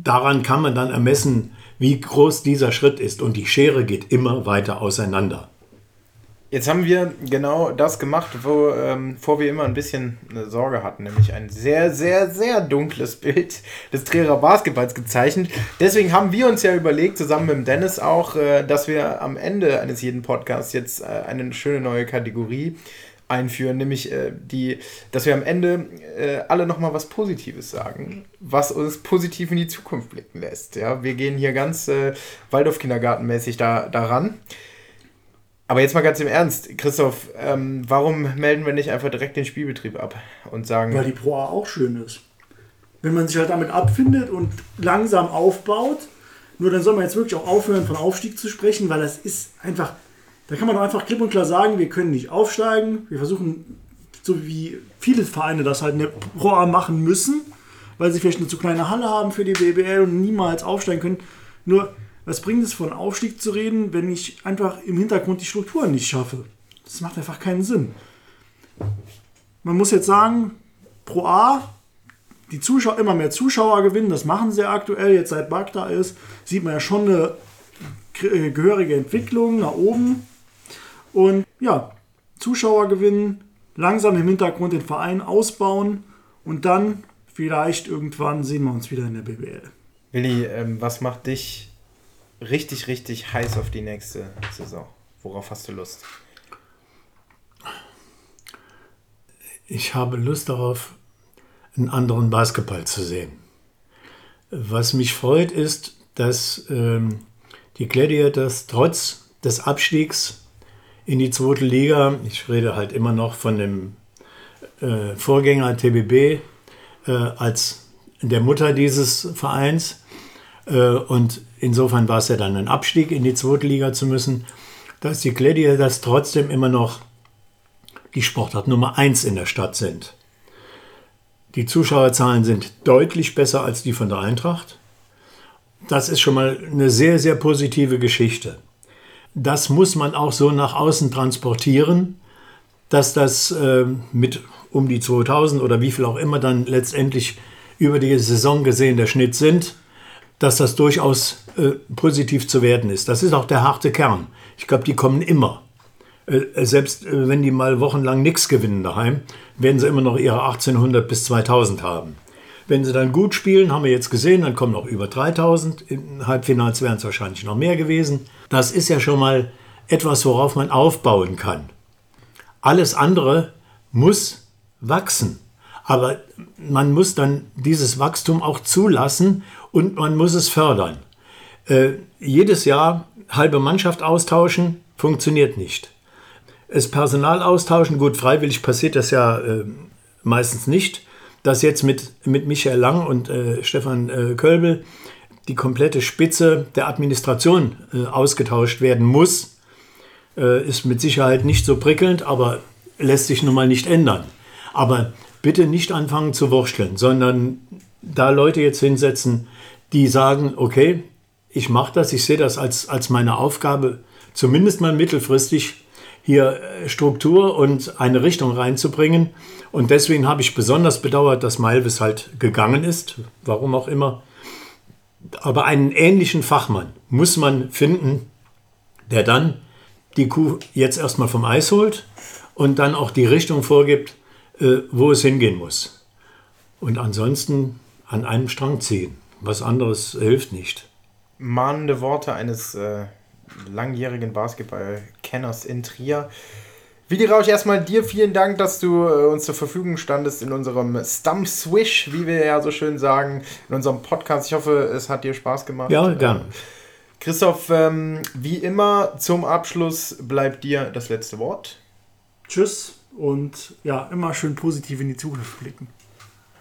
daran kann man dann ermessen, wie groß dieser Schritt ist. Und die Schere geht immer weiter auseinander. Jetzt haben wir genau das gemacht, wo, ähm, vor wir immer ein bisschen eine Sorge hatten, nämlich ein sehr, sehr, sehr dunkles [LAUGHS] Bild des Trierer Basketballs gezeichnet. Deswegen haben wir uns ja überlegt, zusammen mit Dennis auch, äh, dass wir am Ende eines jeden Podcasts jetzt äh, eine schöne neue Kategorie einführen, nämlich äh, die, dass wir am Ende äh, alle nochmal was Positives sagen, was uns positiv in die Zukunft blicken lässt. Ja, wir gehen hier ganz äh, Waldorf-Kindergartenmäßig da, daran. Aber jetzt mal ganz im Ernst, Christoph, ähm, warum melden wir nicht einfach direkt den Spielbetrieb ab und sagen. Weil die Pro A auch schön ist. Wenn man sich halt damit abfindet und langsam aufbaut, nur dann soll man jetzt wirklich auch aufhören, von Aufstieg zu sprechen, weil das ist einfach, da kann man doch einfach klipp und klar sagen, wir können nicht aufsteigen. Wir versuchen, so wie viele Vereine das halt in der Pro A machen müssen, weil sie vielleicht eine zu kleine Halle haben für die BBL und niemals aufsteigen können. Nur was bringt es von Aufstieg zu reden, wenn ich einfach im Hintergrund die Strukturen nicht schaffe? Das macht einfach keinen Sinn. Man muss jetzt sagen, Pro A, die Zuschauer, immer mehr Zuschauer gewinnen, das machen sie aktuell. Jetzt seit Bug da ist, sieht man ja schon eine äh, gehörige Entwicklung nach oben. Und ja, Zuschauer gewinnen, langsam im Hintergrund den Verein ausbauen und dann vielleicht irgendwann sehen wir uns wieder in der BBL. Willi, ähm, was macht dich richtig, richtig heiß auf die nächste Saison? Worauf hast du Lust? Ich habe Lust darauf, einen anderen Basketball zu sehen. Was mich freut, ist, dass ähm, die Gladiators trotz des Abstiegs in die zweite Liga, ich rede halt immer noch von dem äh, Vorgänger TBB äh, als der Mutter dieses Vereins, äh, und insofern war es ja dann ein Abstieg in die zweite Liga zu müssen, dass die Gladiators trotzdem immer noch die Sportart Nummer 1 in der Stadt sind. Die Zuschauerzahlen sind deutlich besser als die von der Eintracht. Das ist schon mal eine sehr, sehr positive Geschichte. Das muss man auch so nach außen transportieren, dass das äh, mit um die 2000 oder wie viel auch immer dann letztendlich über die Saison gesehen der Schnitt sind, dass das durchaus äh, positiv zu werden ist. Das ist auch der harte Kern. Ich glaube, die kommen immer. Äh, selbst äh, wenn die mal wochenlang nichts gewinnen daheim, werden sie immer noch ihre 1800 bis 2000 haben. Wenn sie dann gut spielen, haben wir jetzt gesehen, dann kommen noch über 3000. Im Halbfinals wären es wahrscheinlich noch mehr gewesen. Das ist ja schon mal etwas, worauf man aufbauen kann. Alles andere muss wachsen. Aber man muss dann dieses Wachstum auch zulassen und man muss es fördern. Äh, jedes Jahr halbe Mannschaft austauschen funktioniert nicht. Das Personal austauschen, gut, freiwillig passiert das ja äh, meistens nicht. Dass jetzt mit, mit Michael Lang und äh, Stefan äh, Kölbel die komplette Spitze der Administration äh, ausgetauscht werden muss, äh, ist mit Sicherheit nicht so prickelnd, aber lässt sich nun mal nicht ändern. Aber bitte nicht anfangen zu wursteln, sondern da Leute jetzt hinsetzen, die sagen, okay, ich mache das, ich sehe das als, als meine Aufgabe, zumindest mal mittelfristig hier äh, Struktur und eine Richtung reinzubringen. Und deswegen habe ich besonders bedauert, dass Malvis halt gegangen ist, warum auch immer. Aber einen ähnlichen Fachmann muss man finden, der dann die Kuh jetzt erstmal vom Eis holt und dann auch die Richtung vorgibt, äh, wo es hingehen muss. Und ansonsten an einem Strang ziehen. Was anderes hilft nicht. Mahnende Worte eines äh, langjährigen Basketballkenners in Trier. Vidi Rausch, erstmal dir vielen Dank, dass du äh, uns zur Verfügung standest in unserem Stump Swish, wie wir ja so schön sagen, in unserem Podcast. Ich hoffe, es hat dir Spaß gemacht. Ja, gern. Christoph, ähm, wie immer zum Abschluss bleibt dir das letzte Wort. Tschüss und ja, immer schön positiv in die Zukunft blicken.